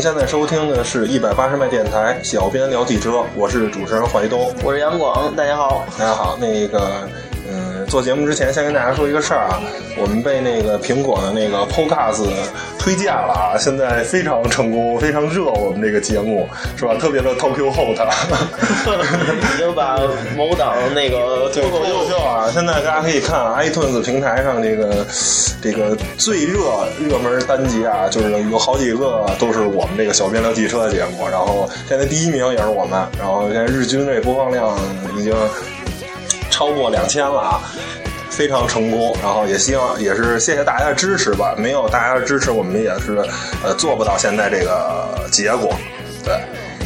现在收听的是一百八十迈电台，小编聊汽车，我是主持人怀东，我是杨广，大家好，大家好。那个，嗯，做节目之前先跟大家说一个事儿啊，我们被那个苹果的那个 Podcast 推荐了啊，现在非常成功，非常热，我们这个节目是吧？特别的 Talk You Hot，已经把某档那个脱口秀啊，现在大家可以看 iTunes 平台上这个这个最热热门单集啊，就是有好几个都是我们这个小编聊汽车的节目，然后现在第一名也是我们，然后现在日均这播放量已经超过两千了啊。非常成功，然后也希望也是谢谢大家的支持吧。没有大家的支持，我们也是呃做不到现在这个结果。对，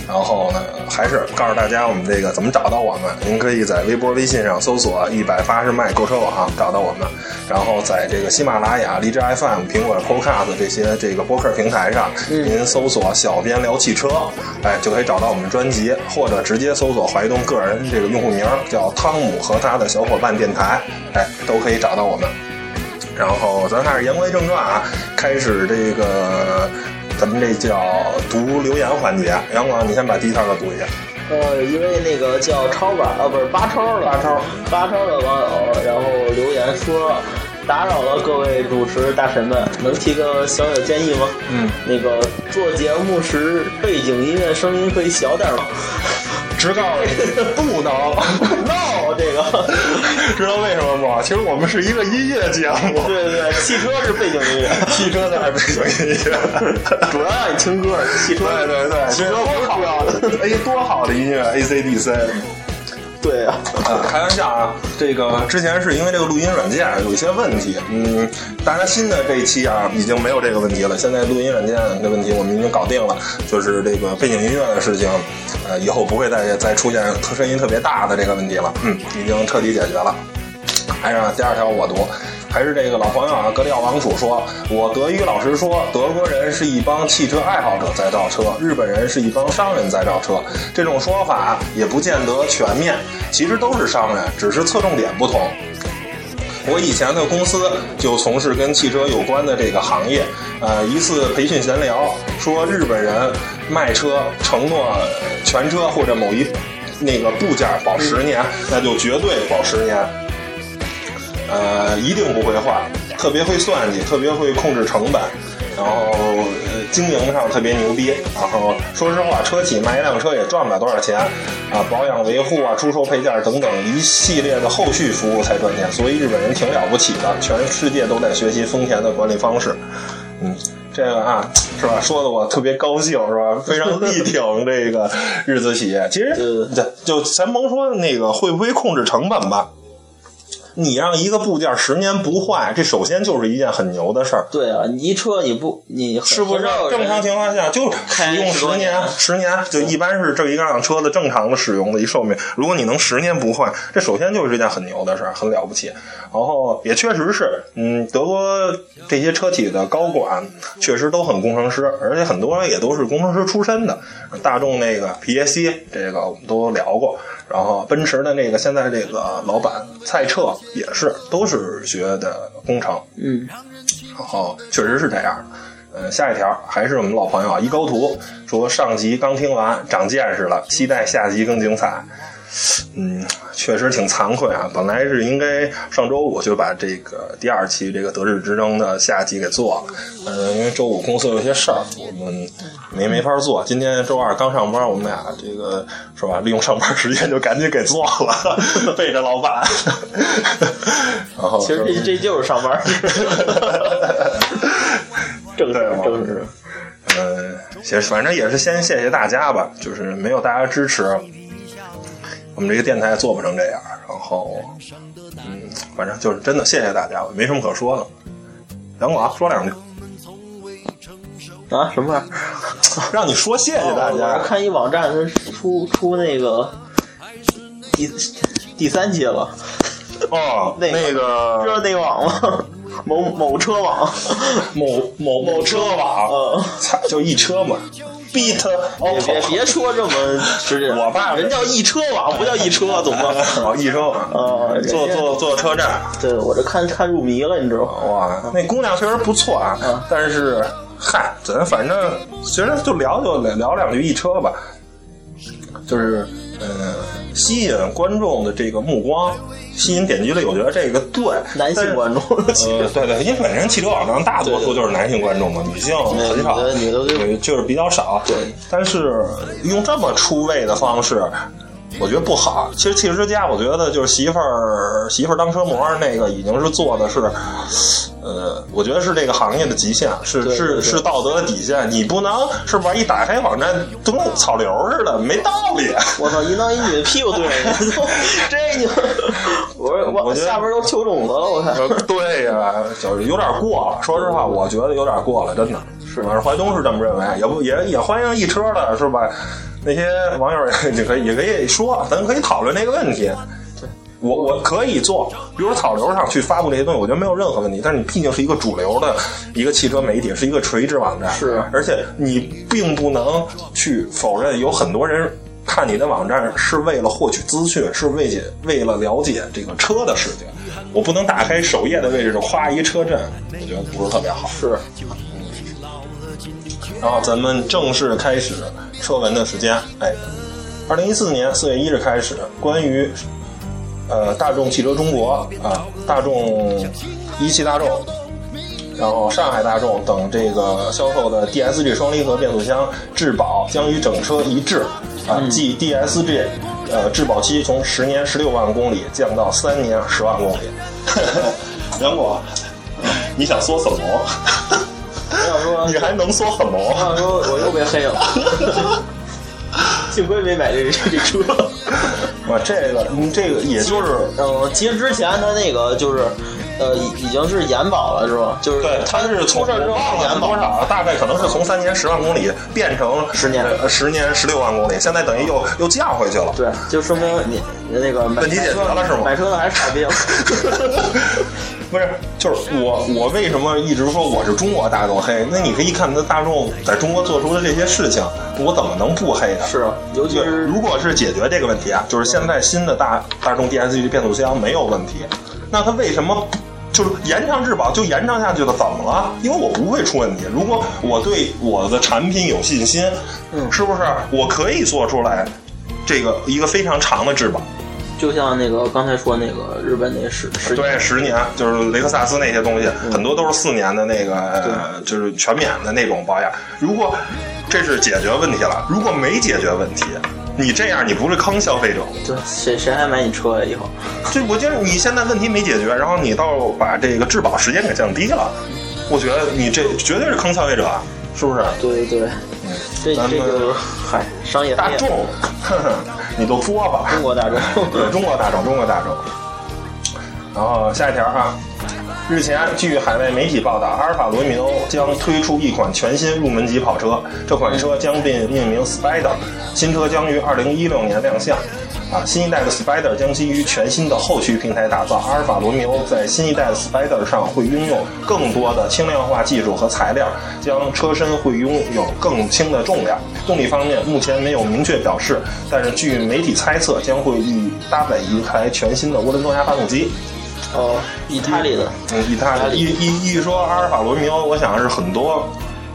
然后呢，还是告诉大家我们这个怎么找到我们。您可以在微博、微信上搜索“一百八十迈购车网”找到我们，然后在这个喜马拉雅、荔枝 FM、苹果 Podcast 这些这个播客平台上，您搜索“小编聊汽车”，哎，就可以找到我们专辑，或者直接搜索怀东个人这个用户名叫汤姆和他的小伙伴电台，哎，都可以找到我们。然后咱还是言归正传啊，开始这个咱们这叫读留言环节。杨广，你先把第一条给读一下。呃，一位那个叫超吧，啊，不是八超的八超八超的网友，然后留言说。打扰了各位主持大神们，能提个小小建议吗？嗯，那个做节目时背景音乐声音可以小点吗？直告不能，no，这个知道为什么不？其实我们是一个音乐节目，对对对，汽车是背景音乐，汽车才是背景音乐，主要让你听歌，汽车。对对对，汽车不好。的，哎，多好的音乐，ACDC。对啊，开玩笑啊！这个之前是因为这个录音软件有一些问题，嗯，大家新的这一期啊，已经没有这个问题了。现在录音软件的问题我们已经搞定了，就是这个背景音乐的事情，呃，以后不会再再出现声音特别大的这个问题了，嗯，已经彻底解决了。还是第二条我读。还是这个老朋友啊，格里奥王储说：“我德语老师说，德国人是一帮汽车爱好者在造车，日本人是一帮商人在造车。这种说法也不见得全面，其实都是商人，只是侧重点不同。我以前的公司就从事跟汽车有关的这个行业。呃，一次培训闲聊说，日本人卖车承诺全车或者某一那个部件保十年，那就绝对保十年。”呃，一定不会坏，特别会算计，特别会控制成本，然后呃，经营上特别牛逼。然后说实话，车企卖一辆车也赚不了多少钱啊，保养维护啊，出售配件等等一系列的后续服务才赚钱。所以日本人挺了不起的，全世界都在学习丰田的管理方式。嗯，这个啊，是吧？说的我特别高兴，是吧？非常力挺这个日资企业。其实，就咱甭说那个会不会控制成本吧。你让一个部件十年不坏，这首先就是一件很牛的事儿。对啊，你一车你不你是不是正常情况下就使用十年？十年就一般是这一辆车的正常的使用的一寿命。如果你能十年不坏，这首先就是一件很牛的事儿，很了不起。然后也确实是，嗯，德国这些车企的高管确实都很工程师，而且很多人也都是工程师出身的。大众那个皮耶希，这个我们都聊过。然后奔驰的那个现在这个老板蔡澈也是，都是学的工程。嗯，然后确实是这样。嗯，下一条还是我们老朋友啊，一高图说上集刚听完，长见识了，期待下集更精彩。嗯，确实挺惭愧啊！本来是应该上周五就把这个第二期这个德日之争的下集给做了，嗯，因为周五公司有些事儿，我们没没法做。今天周二刚上班，我们俩这个是吧？利用上班时间就赶紧给做了，背着老板。然后，其实这这就是上班。正事正事。嗯，其实反正也是先谢谢大家吧，就是没有大家支持。我们这个电台做不成这样，然后，嗯，反正就是真的谢谢大家，没什么可说的。杨广说两句啊？什么玩意儿？让你说谢谢大家。看一网站，它出出那个第第三期了。哦，那个知道内网吗？某某车网，某某某车网，嗯，就一车嘛。beat，别别说这么直接，我爸人叫一车网，不叫一车，懂吗？哦，一车网，啊，坐坐坐车站。对我这看看入迷了，你知道吗？哇，那姑娘确实不错啊，但是嗨，咱反正其实就聊就聊两句一车吧，就是嗯、呃吸引观众的这个目光，吸引点击率，我觉得这个对。男性观众，呃，对对，因为本身汽车网站大多数就是男性观众嘛，女性很少，女的就是比较少。对，但是用这么出位的方式，我觉得不好。其实汽车之家，我觉得就是媳妇儿媳妇儿当车模那个，已经是做的是，呃，我觉得是这个行业的极限，是是是道德的底线。你不能是吧？一打开网站都跟草流似的，没道理。我操，一男一女的屁股对着你，这你，我我我下边都球种子了，我看。对呀、就是有点过了。说实话，我觉得有点过了，真的。是反正怀东是这么认为，也不也也欢迎一车的是吧？那些网友也 可以也可以说，咱可以讨论这个问题。我我可以做，比如说草流上去发布这些东西，我觉得没有任何问题。但是你毕竟是一个主流的一个汽车媒体，是一个垂直网站，是而且你并不能去否认有很多人看你的网站是为了获取资讯，是为解为了了解这个车的事情。我不能打开首页的位置就夸一车震，我觉得不是特别好。是，然后咱们正式开始车闻的时间，哎，二零一四年四月一日开始，关于呃大众汽车中国啊、大众一汽大众，然后上海大众等这个销售的 DSG 双离合变速箱质保将与整车一致啊，即 DSG 呃质保期从十年十六万公里降到三年十万公里。杨果，你想说什么？我想说，你还能说什么？我想说，我又被黑了，幸亏没买这这车。啊，这个，嗯，这个也就是，嗯，其实之前他那个就是，呃，已已经是延保了，是吧？就是对，它是从出事之后我忘了延保。多少，大概可能是从三年十万公里变成十年呃十年十六万公里，现在等于又又降回去了。对，就说明你你那个买问题解决了是吗买车的还是傻逼。不是，就是我我为什么一直说我是中国大众黑？那你可以看他大众在中国做出的这些事情，我怎么能不黑他？是，尤其是如果是解决这个问题啊，就是现在新的大大众 DSG 变速箱没有问题，那它为什么就是延长质保就延长下去了？怎么了？因为我不会出问题。如果我对我的产品有信心，嗯是不是我可以做出来这个一个非常长的质保？就像那个刚才说那个日本那十十对，十年就是雷克萨斯那些东西，很多都是四年的那个，呃就是全免的那种保养。如果这是解决问题了，如果没解决问题，你这样你不是坑消费者吗？对，谁谁还买你车呀？以后就我觉得你现在问题没解决，然后你倒把这个质保时间给降低了，我觉得你这绝对是坑消费者，啊是不是？对对对，这这就是嗨商业大众，呵 呵你都作吧。中国大众。对，中国大众，中国大众。然后下一条哈，日前据海外媒体报道，阿尔法罗密欧将推出一款全新入门级跑车，这款车将被命名 Spider，新车将于二零一六年亮相。啊，新一代的 Spider 将基于全新的后驱平台打造。阿尔法罗密欧在新一代的 Spider 上会运用更多的轻量化技术和材料，将车身会拥有更轻的重量。动力方面，目前没有明确表示，但是据媒体猜测，将会一搭载一台全新的涡轮增压发动机。哦，意大利的，嗯，意大利一一一说阿尔法罗密欧，我想是很多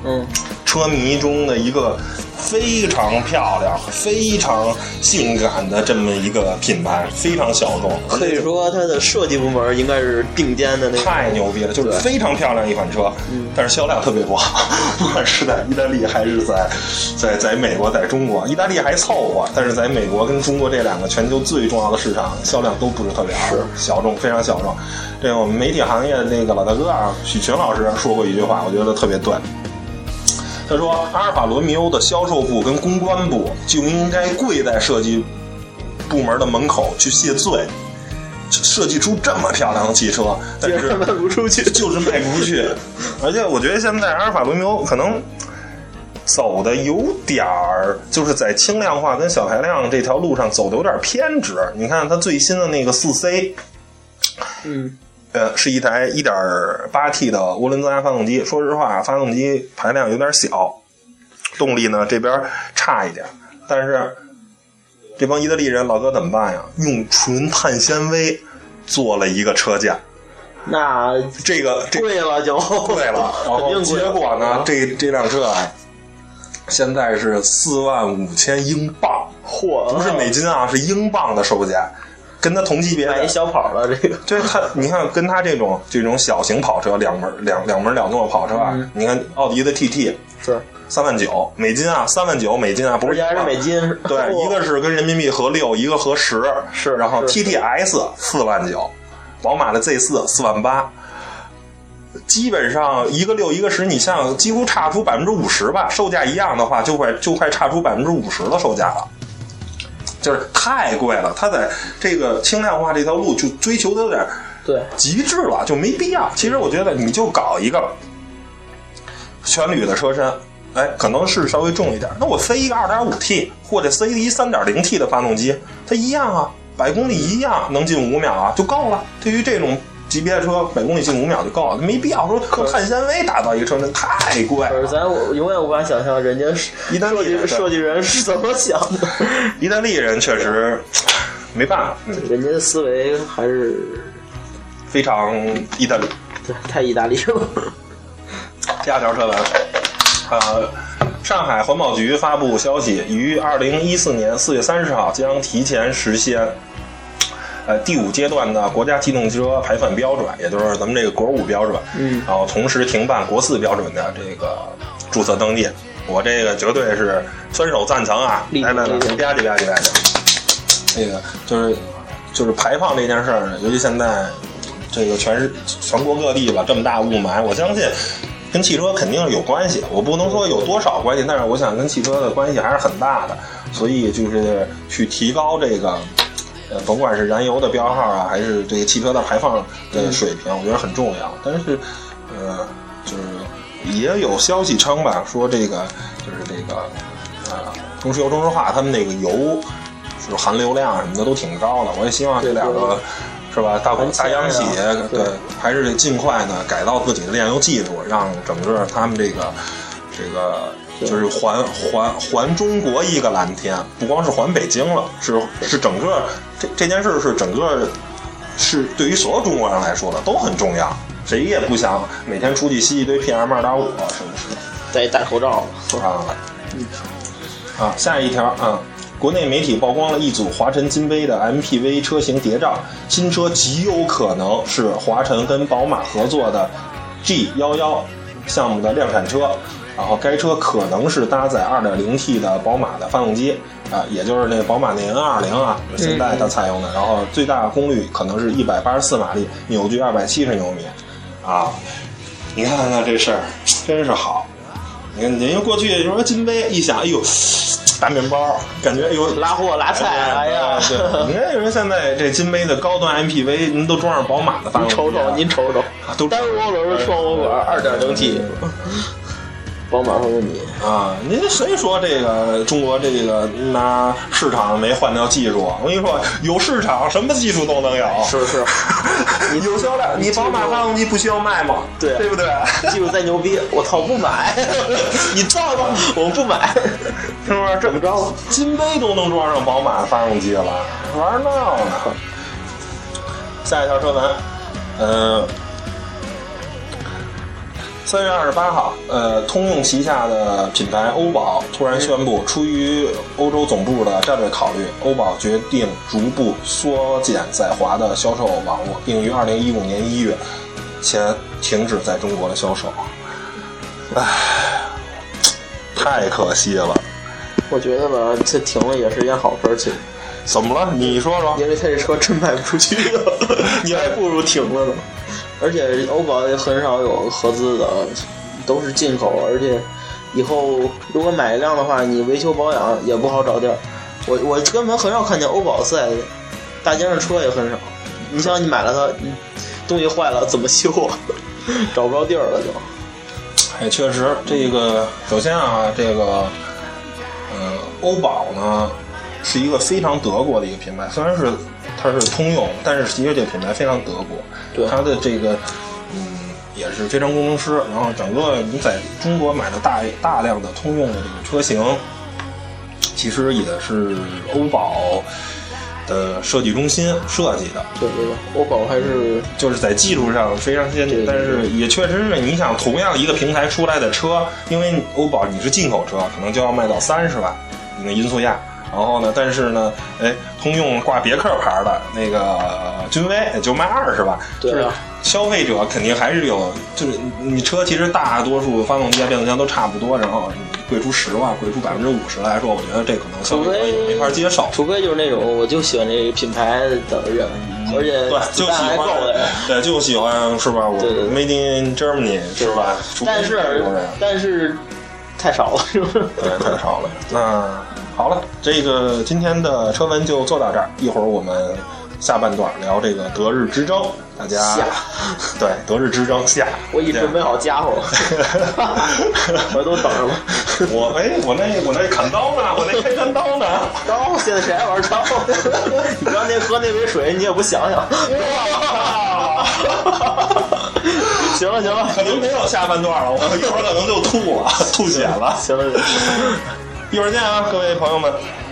嗯，车迷中的一个非常漂亮、非常性感的这么一个品牌，非常小众，可以说它的设计部门应该是顶尖的那个。太牛逼了，就是非常漂亮一款车，但是销量特别不好，不管是在意大利还是在在在美国，在中国，意大利还凑合，但是在美国跟中国这两个全球最重要的市场，销量都不是特别好，小众，非常小众。这我们媒体行业的那个老大哥啊，许群老师说过一句话，我觉得特别对。他说：“阿尔法罗密欧的销售部跟公关部就应该跪在设计部门的门口去谢罪，设计出这么漂亮的汽车，但是 卖不出去就是卖不出去。而且我觉得现在阿尔法罗密欧可能走的有点儿，就是在轻量化跟小排量这条路上走的有点偏执。你看它最新的那个四 C，嗯，呃，是一台 1.8T 的涡轮增压发动机。说实话，发动机排量有点小，动力呢这边差一点。但是这帮意大利人老哥怎么办呀？用纯碳纤维做了一个车架，那这个这贵了就贵了，然后肯定贵结果呢啊，这这辆车啊，现在是四万五千英镑，嚯，不是美金啊，是英镑的售价，跟他同级别的买一。小跑了这个。对他，你看跟他这种这种小型跑车，两门两两门两座跑车啊，嗯你看奥迪的 TT 是，三万九美金啊，三万九美金啊，不是还是美金。对，嚯一个是跟人民币合六，一个合十，是然后 TTS 四万九，宝马的 Z 四四万八，基本上一个六一个十，你像几乎差出百分之五十吧，售价一样的话，就快就快差出百分之五十的售价了。就是太贵了，它在这个轻量化这条路就追求的有点对，极致了，就没必要。其实我觉得你就搞一个全铝的车身，哎，可能是稍微重一点。那我塞一个 2.5T 或者塞一 3.0T 的发动机，它一样啊，百公里一样能进五秒啊，就够了。对于这种级别的车，百公里进五秒就够了，没必要说靠碳纤维打造一个车那，太贵了。可是咱永远无法想象人家意大利人设计设计人是怎么想的，意大利人确实没办法，嗯，人家的思维还是非常意大利。对太意大利了。第二条车文，呃，上海环保局发布消息，于二零一四年四月三十号将提前实现。呃，第五阶段的国家机动车排放标准，也就是咱们这个国五标准，嗯然后同时停办国四标准的这个注册登记，我这个绝对是分手赞成啊！来来来，吧唧吧唧吧唧，这个就是就是排放这件事儿呢，尤其现在这个全是全国各地吧，这么大雾霾，我相信跟汽车肯定是有关系。我不能说有多少关系，但是我想跟汽车的关系还是很大的，所以就是去提高这个。呃，甭管是燃油的标号啊，还是这个汽车的排放的水平，我觉得很重要。但是，呃，就是也有消息称吧，说这个就是这个呃，中石油、中石化他们那个油就是含硫量什么的都挺高的。我也希望这两个是吧，大很大央企对对，还是得尽快呢改造自己的炼油技术，让整个他们这个这个。就是还还还中国一个蓝天，不光是还北京了，是是整个这这件事是整个是对于所有中国人来说的都很重要。谁也不想每天出去吸一堆 PM 二点五，是不是？再戴口罩，啊，啊，下一条啊，国内媒体曝光了一组华晨金杯的 MPV 车型谍照，新车极有可能是华晨跟宝马合作的 G 幺幺项目的量产车。然后该车可能是搭载 2.0T 的宝马的发动机啊，也就是那宝马那 N20 啊，现在它采用的。然后最大功率可能是一百八十四马力，扭矩二百七十牛米啊。你看看这事儿，真是好。你看，因为过去说金杯？一想，哎呦，大面包，感觉哎呦拉货拉菜，哎呀，对，你看人现在这金杯的高端 MPV，您都装上宝马的发动机，您瞅瞅，您瞅瞅，都单涡轮双涡管二点零 T，宝马和你啊，您谁说这个中国这个拿市场没换掉技术？我跟你说，有市场，什么技术都能有。是是，你有销量，你宝马发动机不需要卖吗？对对不对？技术再牛逼，我操，不买，你造吧，我不买，是不是？怎么着？金杯都能装上宝马发动机了，玩闹呢。下一条车文，呃，三月二十八号，呃，通用旗下的品牌欧宝突然宣布，出于欧洲总部的战略考虑，欧宝决定逐步缩减在华的销售网络，并于二零一五年一月前停止在中国的销售。唉，太可惜了。我觉得吧，这停了也是一件好事儿，其实，怎么了？你说说。因为他这车真卖不出去了，你还不如停了呢。而且欧宝也很少有合资的，都是进口，而且以后如果买一辆的话，你维修保养也不好找地儿。我我根本很少看见欧宝四 S 店，大街上车也很少。你想，你买了它，东西坏了怎么修啊？找不着地儿了就。哎，确实，这个首先啊，这个，呃，欧宝呢是一个非常德国的一个品牌，虽然是它是通用，但是其实这个品牌非常德国。对它的这个，嗯，也是非常工程师。然后整个你在中国买的大大量的通用的这个车型，其实也是欧宝的设计中心设计的，对对对，欧宝还是就是在技术上非常先进，但是也确实是你想同样一个平台出来的车，因为欧宝你是进口车，可能就要卖到三十万你的音速亚。然后呢，但是呢，哎，通用挂别克牌的那个君威也就卖二十万，就是对啊消费者肯定还是有，就是你车其实大多数发动机啊、变速箱都差不多，然后你贵出十万、贵出百分之五十来说，我觉得这可能消费者也没法接受。除非就是那种我就喜欢这个品牌的人，而且对，就喜欢。，对，就喜欢是吧？我 Made in Germany 是吧？但是但是太少了，是不是？对，太少了。那好了，这个今天的车文就做到这儿，一会儿我们下半段聊这个德日之争，大家下对德日之争下，我已准备好家伙了，我都等着了。我哎，我那我那砍刀呢？我那开山刀呢？刀，现在谁还玩刀？你刚才喝那杯水，你也不想想。行了行了，可能没有下半段了，我一会儿可能就吐了，吐血了。行了行了。一会儿见啊，各位朋友们。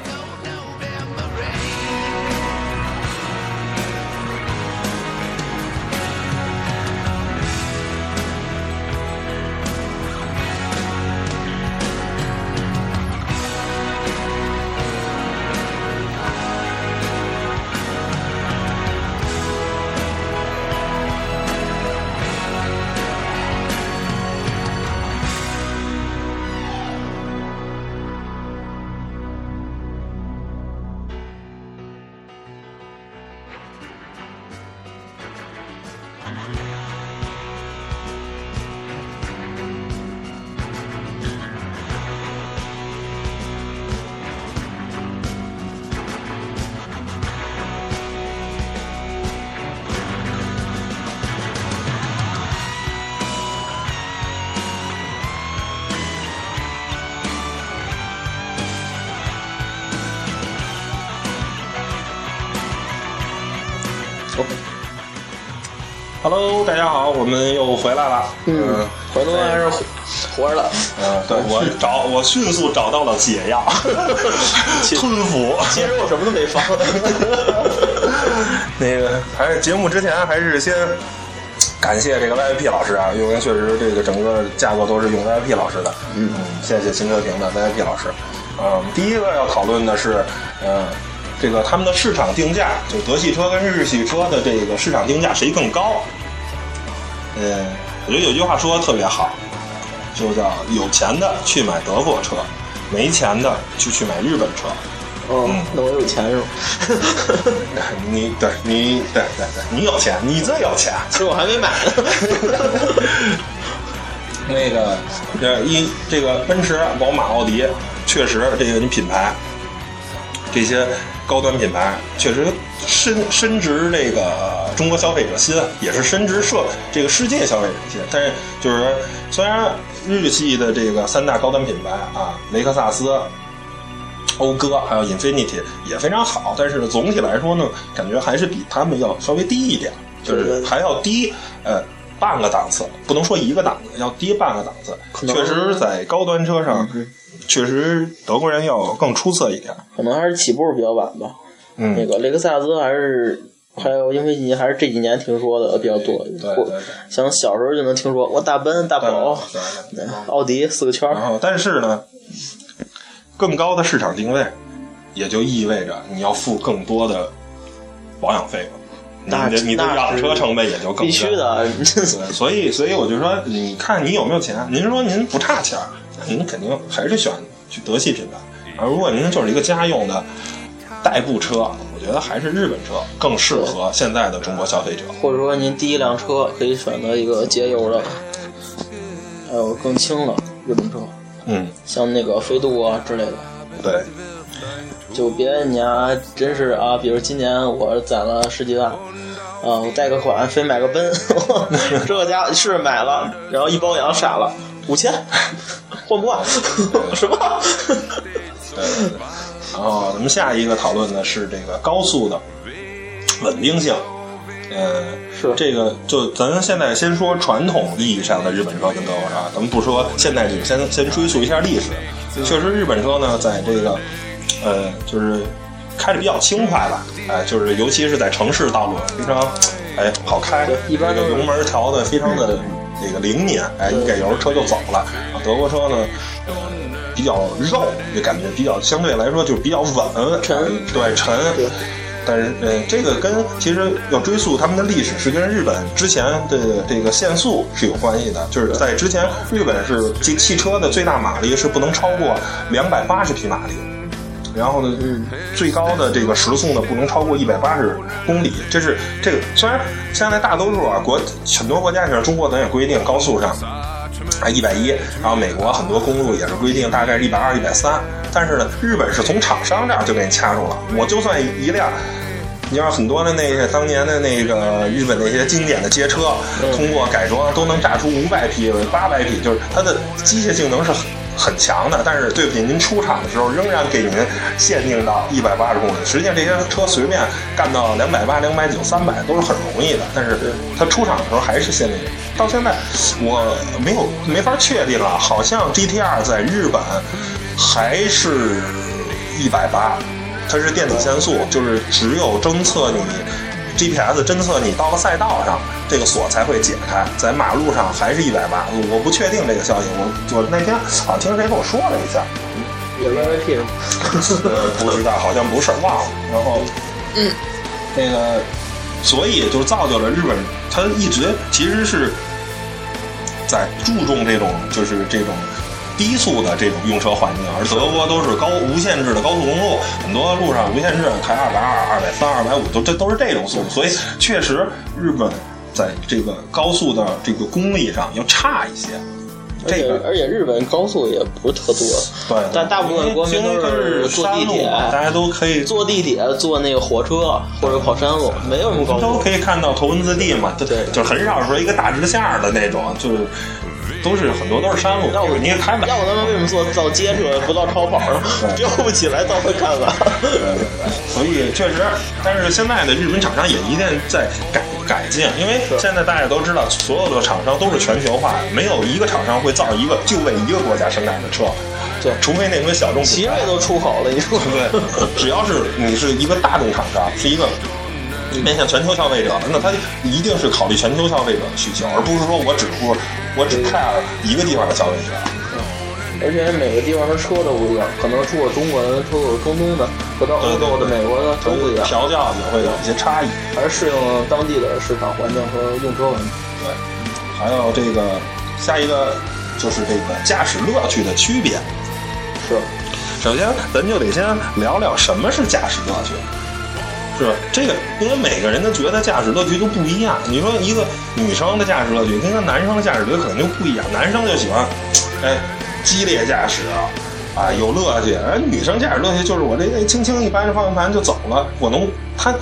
Hello，大家好，我们又回来了。嗯，回头还是活着的。嗯，对我找我迅速找到了解药，吞服。其实我什么都没放。那个还是节目之前还是先感谢这个 VIP 老师啊，因为确实这个整个架构都是用 VIP 老师的。嗯，谢谢新车评的 VIP 老师。嗯，第一个要讨论的是，嗯，这个他们的市场定价，就德系车跟日系车的这个市场定价谁更高？嗯，我觉得有句话说的特别好，就叫有钱的去买德国车，没钱的就去买日本车。嗯，那我有钱是吗？你对你对对对，你有钱，你最有钱。其实我还没买呢。那个，呃，一这个奔驰、宝马、奥迪，确实这个你品牌，这些高端品牌确实深深植这个中国消费者心，也是深植社这个世界消费者心。但是就是说，虽然日系的这个三大高端品牌啊，雷克萨斯。讴歌还有 Infinity 也非常好，但是总体来说呢，感觉还是比他们要稍微低一点，就是还要低呃半个档次，不能说一个档次，要低半个档次。确实，在高端车上，确实德国人要更出色一点。可能还是起步比较晚吧。嗯，那个雷克萨斯还是还有英菲尼还是这几年听说的比较多。对对对像小时候就能听说，我大奔、大宝、奥迪四个圈。然后，但是呢，更高的市场定位，也就意味着你要付更多的保养费那的你的那养车成本也就更必须。的，所以所以我就说，你看你有没有钱？您说您不差钱儿，您肯定还是选去德系品牌。啊，如果您就是一个家用的代步车，我觉得还是日本车更适合现在的中国消费者。或者说您第一辆车可以选择一个节油的，还有更轻的日本车，嗯，像那个飞度啊之类的。对，就别你啊，真是啊，比如今年我攒了十几万，啊，我贷个款非买个奔，这家是买了，然后一包养傻了，五千，换不换？什么？对对对。然后咱们下一个讨论的是这个高速的稳定性。呃，是这个，就咱现在先说传统意义上的日本车跟德国车，咱们不说现代主义，先先追溯一下历史。确实，日本车呢，在这个呃，就是开着比较轻快吧，哎，就是尤其是在城市道路非常哎好开，一般油门调的非常的那个灵敏，哎，一给油车就走了。啊德国车呢，呃，比较肉，就感觉比较相对来说就比较稳，沉对沉。对但是，呃，这个跟其实要追溯他们的历史，是跟日本之前的这个限速是有关系的。就是在之前，日本是汽汽车的最大马力是不能超过两百八十匹马力，然后呢，最高的这个时速呢不能超过一百八十公里。这是这个虽然现在大多数啊国很多国家像中国咱也规定高速上啊一百一，然后美国很多公路也是规定大概是一百二、一百三，但是呢，日本是从厂商这儿就给你掐住了，我就算一辆。你像很多的那个当年的那个日本那些经典的街车，通过改装都能炸出五百匹、八百匹，就是它的机械性能是很很强的。但是对不起，您出厂的时候仍然给您限定到一百八十公里。实际上这些车随便干到两百八、两百九、三百都是很容易的，但是它出厂的时候还是限定。到现在我没有没法确定啊，好像 GTR 在日本还是一百八。它是电子限速，就是只有侦测你 GPS 侦测你到了赛道上，这个锁才会解开。在马路上还是一百八，我不确定这个消息。我我那天好像听谁跟我说了一下，有 VVP 吗，不知道，好像不是，忘了。然后，嗯，那个，所以就造就了日本，它一直其实是在注重这种，就是这种。低速的这种用车环境，而德国都是高无限制的高速公路，很多路上无限制开二百二、二百三、二百五，都这都是这种速度，所以确实日本在这个高速的这个功力上要差一些。这个而且日本高速也不是特多，对，但大部分国民都是坐地铁，大家都可以坐地铁、坐那个火车或者跑山路，没有什么高速，都可以看到头文字 D 嘛，对，就很少说一个大直线的那种，就是。都是很多都是山路，要不你也开不了。要不他们为什么做造街车不造超跑呢？飙 不起来，造会看看。所以确实，但是现在的日本厂商也一定在改改进，因为现在大家都知道，所有的厂商都是全球化，没有一个厂商会造一个就为一个国家生产的车。对，除非那种小众。奇瑞都出口了，你说对？只要是你是一个大众厂商，是一个。面向全球消费者，那他一定是考虑全球消费者的需求，而不是说我只顾我只 care 一个地方的消费者。而且每个地方的车都不一样，可能出口中国的，出口中东的，和到欧洲的、美国的都不一样，调教也会有一些差异，还是适应当地的市场环境和用车问题。对，还有这个下一个就是这个驾驶乐趣的区别。是，首先咱就得先聊聊什么是驾驶乐趣。是吧？这个因为每个人的觉得驾驶乐趣都不一样。你说一个女生的驾驶乐趣跟一个男生的驾驶乐趣可能就不一样。男生就喜欢，哎，激烈驾驶啊，有乐趣。而女生驾驶乐趣就是我这个轻轻一扳方向盘就走了，我能，她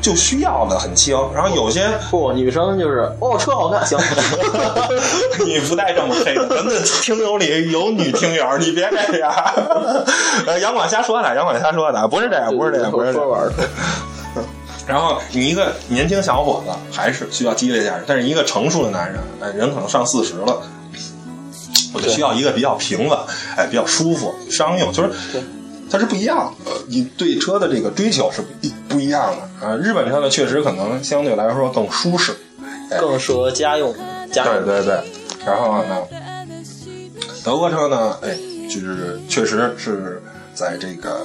就需要的很轻。然后有些不，女生就是哦，车好看，行。你不带这么黑的，咱的听友里有女听友，你别这样。呃，杨广瞎说的，杨广瞎说的，不是这样，不是这样，不是说玩然后你一个年轻小伙子还是需要激烈驾驶，但是一个成熟的男人，哎，人可能上四十了，我就需要一个比较平稳，哎，比较舒服、商用，就是它是不一样的。你对车的这个追求是不一样的啊。日本车呢，确实可能相对来说更舒适，更适合家用。家对对对。然后呢，德国车呢，哎，就是确实是在这个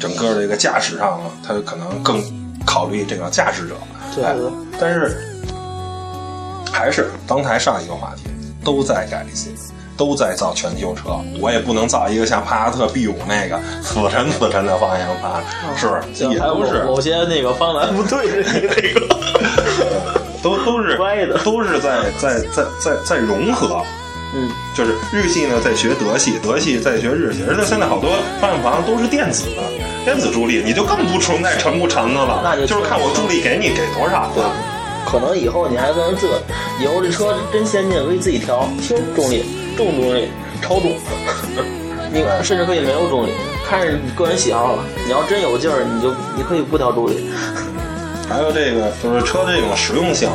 整个这个驾驶上呢，它可能更。考虑这个驾驶者，对，但是还是刚才上一个话题，都在改进，都在造全球车，我也不能造一个像帕萨特 B 五那个 死沉死沉的方向盘，是不是？也不是某些那个方向不对的那个，都都是歪的，都是在在在在在融合。嗯，就是日系呢在学德系，德系在学日系，而且现在好多方向盘都是电子的，电子助力，你就更不存在沉不沉的了。那就就是看我助力给你给多少。对，可能以后你还能自，以后这车真先进，可以自己调轻重力、重重力、超重，你甚至可以没有重力，看你个人喜好了。你要真有劲儿，你就你可以不调助力。还有这个就是车这种实用性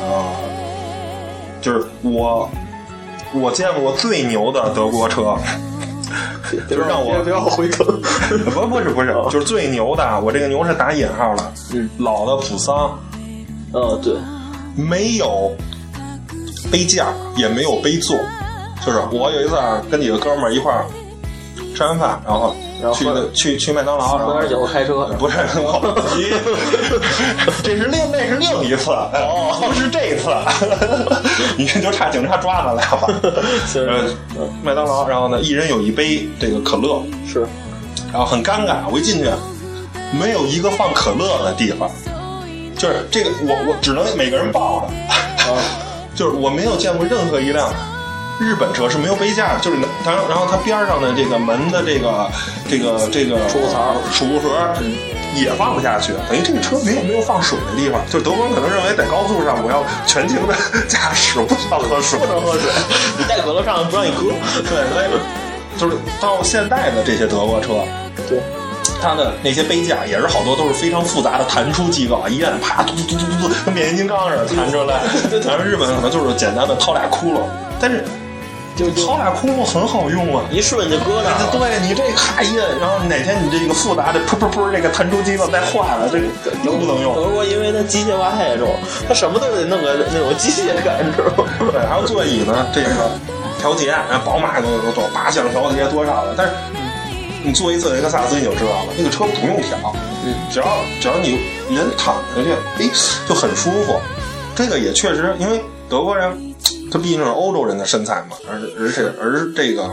啊，就是我。我见过最牛的德国车，就是让我不要回头。不不是不是，就是最牛的，我这个牛是打引号的。嗯，老的普桑，呃，对，没有杯架，也没有杯座，就是我有一次啊，跟几个哥们儿一块儿吃完饭，然后去然后去去去麦当劳，然后喝点酒开车。不是，这是另那是另一次，哦，不是这一次，你就差警察抓咱俩吧。行。呃，麦当劳，然后呢，一人有一杯这个可乐，是，然后很尴尬，我一进去，没有一个放可乐的地方，就是这个我我只能每个人抱着，啊，就是我没有见过任何一辆日本车是没有杯架的，就是它，然后它边上的这个门的这个这个这个储物槽储物盒也放不下去，等于这个车没有没有放水的地方，就是德国人可能认为在高速上我要全情的驾驶，不需要喝水，不能喝水，你带可乐上不让你喝。对，所以就是到现在的这些德国车，对，它的那些杯架也是好多都是非常复杂的弹出机构啊，一按啪嘟嘟嘟嘟嘟，跟变形金刚似的弹出来。咱们日本可能就是简单的掏俩窟窿，但是就就掏俩窟窿很好用啊。一顺就搁那。对你这咔一摁，然后哪天你这个复杂的噗噗噗这个弹出机子再坏了，这个又不能用。德国因为它机械化太重，它什么都得弄个那种机械感，你知道吗？对，还有座椅呢，这个调节，然后宝马都都多八项调节多少了，但是你坐一次雷克萨斯你就知道了，那个车不用调，嗯，只要只要你人躺下去，哎，就很舒服。这个也确实，因为德国人他毕竟是欧洲人的身材嘛，而而且而这个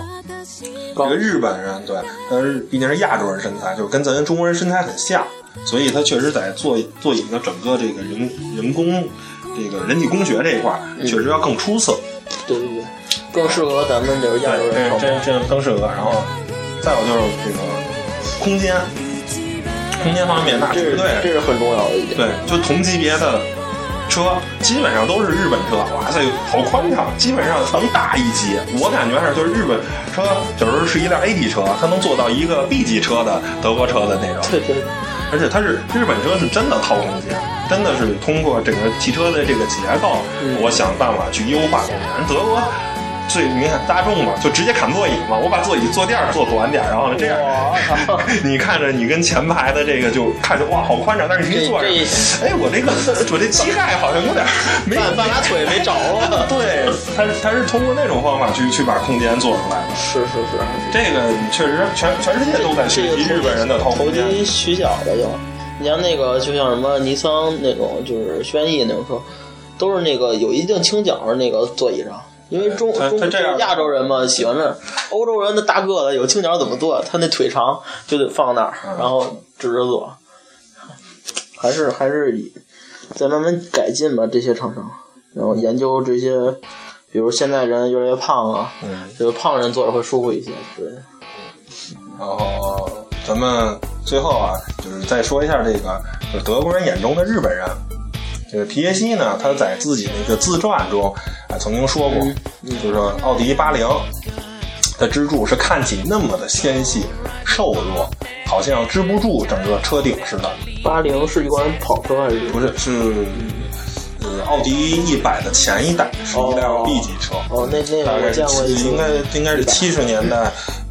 这个日本人对，但是毕竟是亚洲人身材，就是跟咱中国人身材很像，所以他确实在座座椅的整个这个人人工这个人体工学这一块，确实要更出色。对对对，更适合咱们这个亚洲人这这这更适合。然后再有就是这个空间，空间方面那绝对这是很重要的一点。对，就同级别的车基本上都是日本车，哇塞，好宽敞，基本上能大一级。我感觉还是就是日本车，有时候是一辆 A 级车，它能做到一个 B 级车的德国车的那种。对对，而且它是日本车是真的掏空间，真的是通过整个汽车的这个结构，嗯我想办法去优化空间。德国最你看大众嘛，就直接砍座椅嘛，我把座椅坐垫儿做短点儿，然后呢这样，哇 你看着你跟前排的这个就看着哇好宽敞，但是你一坐上，这哎我这个我这膝盖好像有点半半拉腿没着了。对，它是它是通过那种方法去去把空间做出来的。是是是，这个确实全全世界都在学习日本人的掏投空间。机取巧的就，你像那个就像什么尼桑那种，就是轩逸那种车，都是那个有一定倾角的那个座椅上。因为中中亚洲人嘛喜欢那，欧洲人的大个子有青鸟怎么做？他那腿长就得放那儿，嗯然后直着坐。还是还是以再慢慢改进吧，这些厂商，然后研究这些，比如现在人越来越胖啊，嗯，就是胖人坐着会舒服一些。对，然后咱们最后啊，就是再说一下这个，就是德国人眼中的日本人。这个皮耶希呢，他在自己那个自传中啊曾经说过，就是说奥迪八零的支柱是看起那么的纤细、瘦弱，好像支不住整个车顶似的。八零是一款跑车还是？不是，是呃奥迪一百的前一代，是一辆 B 级车。哦，那那个我大概是见过，应该应该是七十年代，嗯，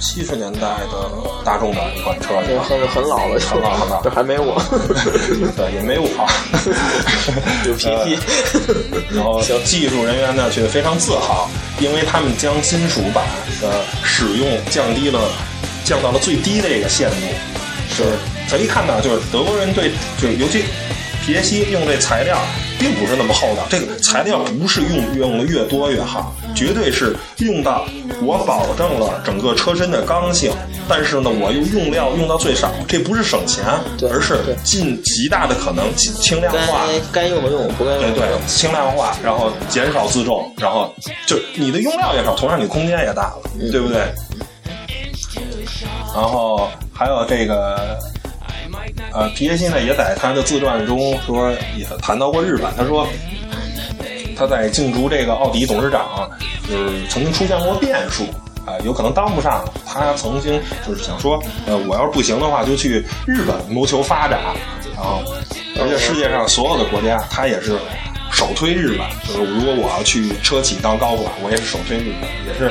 七十年代的大众的一款车，这个很很老了，很老很老这还没我，对，也没我。有 PT，然后技术人员呢却非常自豪，因为他们将金属板的使用降低了，降到了最低的一个限度。是，咱一看到就是德国人对，就是尤其皮耶希用这材料并不是那么厚道，这个材料不是用用的越多越好，绝对是用到我保证了整个车身的刚性，但是呢，我又用料用到最少，这不是省钱，而是尽极大的可能轻轻量化。该该用的用，不该用对对轻量化，然后减少自重，然后就你的用料也少，同样你空间也大了，对不对？然后还有这个，呃，皮耶希呢也在他的自传中说也谈到过日本，他说他在竞逐这个奥迪董事长，就是曾经出现过变数。啊、有可能当不上。他曾经就是想说，呃，我要是不行的话，就去日本谋求发展。然后，而且世界上所有的国家，他也是首推日本。就是如果我要去车企当高管，我也是首推日本，也是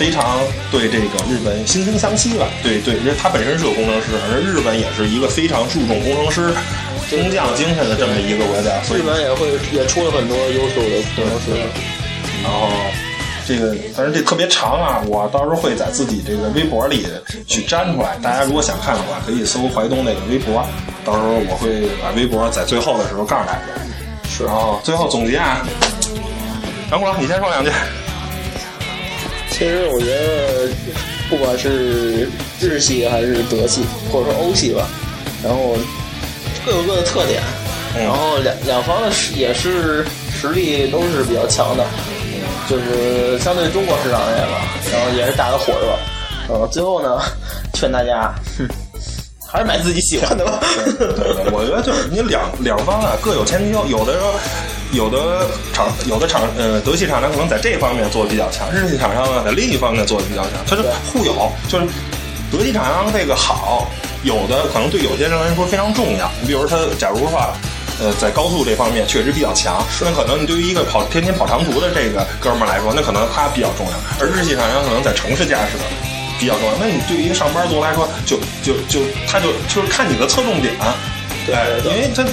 非常对这个日本惺惺相惜吧。对对，因为他本身是个工程师，而日本也是一个非常注重工程师工匠精神的这么一个国家，所以日本也会也出了很多优秀的工程师。然后这个，但是这特别长啊，我到时候会在自己这个微博里去粘出来。大家如果想看的话，可以搜淮东那个微博，到时候我会把微博在最后的时候告诉大家。是然后最后总结啊，杨果，你先说两句。其实我觉得，不管是日系还是德系，或者说欧系吧，然后各有各的特点，嗯然后两两方的实也是实力都是比较强的，就是相对中国市场而言吧，然后也是打得火热。呃，最后呢，劝大家，哼，还是买自己喜欢的吧。对对，我觉得就是你两两方啊各有千秋，有的说有的厂有的厂呃德系厂商可能在这方面做的比较强，日系厂商呢在另一方面做的比较强，它是互有，就是德系厂商这个好，有的可能对有些人来说非常重要。你比如他假如话。呃，在高速这方面确实比较强，那可能你对于一个跑天天跑长途的这个哥们儿来说，那可能他比较重要。而日系厂商可能在城市驾驶比较重要。那你对于一个上班族来说，就就就他就就是看你的侧重点，对因为他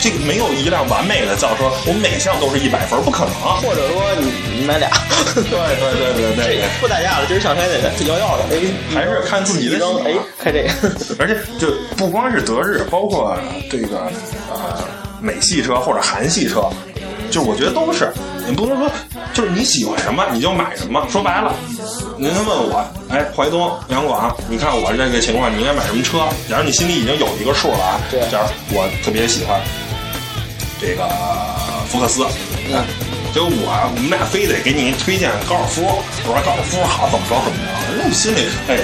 这个没有一辆完美的轿车，我每项都是一百分，不可能。或者说你你买俩，对对对对对这不打架了，今儿想开哪个摇摇的，哎，还是看自己的哎好，开这个。而且就不光是德日，包括这个呃美系车或者韩系车，就是我觉得都是，你不能说就是你喜欢什么你就买什么。说白了，您问我，哎，淮东、杨广，你看我这个情况，你应该买什么车？假如你心里已经有一个数了啊，对假如我特别喜欢这个福克斯，嗯。结果我我们俩非得给你推荐高尔夫，我说高尔夫好怎么着怎么着，那你心里哎，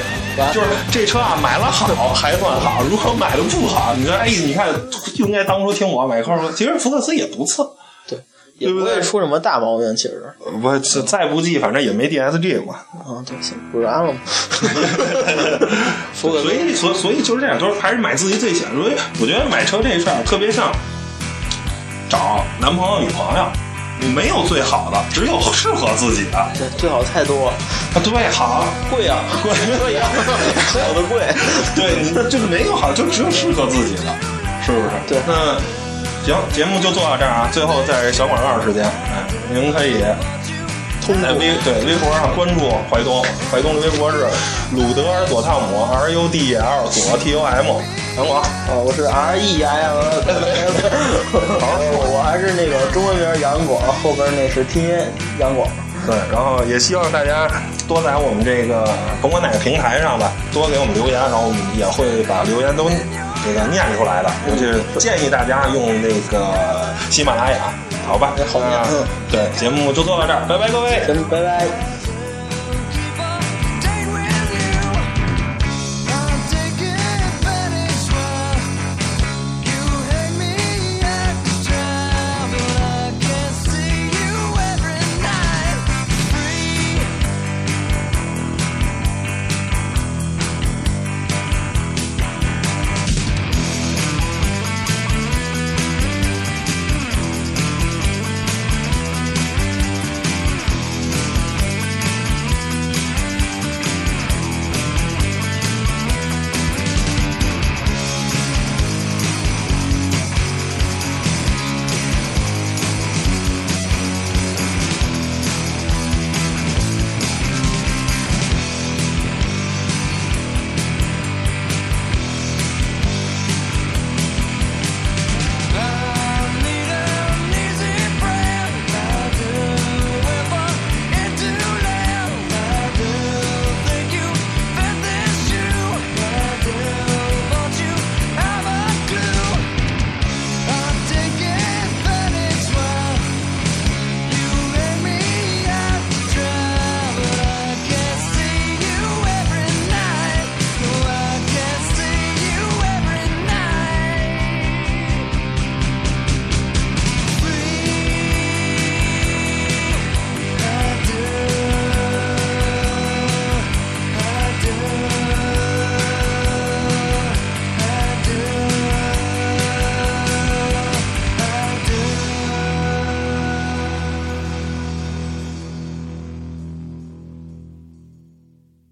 就是这车啊买了好还算好，如果买的不好，你说哎，你看就应该当初听我买高尔夫，其实福克斯也不错，对，也不会出什么大毛病，其实。我再不济反正也没 DSG 过，啊，对，不然了 所以所所以就是这样，就是还是买自己最喜欢。所以我觉得买车这事儿特别像找男朋友女朋友，你没有最好的，只有适合自己的。啊，对，最好太多，啊对，好，贵啊，贵车一样，好的贵。对你就是没有好，就只有适合自己的，是不是？对那行，节目就做到这儿啊。最后再小广告时间，哎，您可以通在微对微博上关注淮东，淮东的微博是鲁德尔佐汤姆 R U D E L 佐 T O M，杨广。啊，我是 R E I M，好，我还是那个中文名杨广，后边那是拼音杨广。对，然后也希望大家多在我们这个甭管哪个平台上吧，多给我们留言，然后我们也会把留言都这个念出来的。尤其是建议大家用那个喜马拉雅，好吧？好嗯对，节目就做到这儿，拜拜各位。行，拜拜。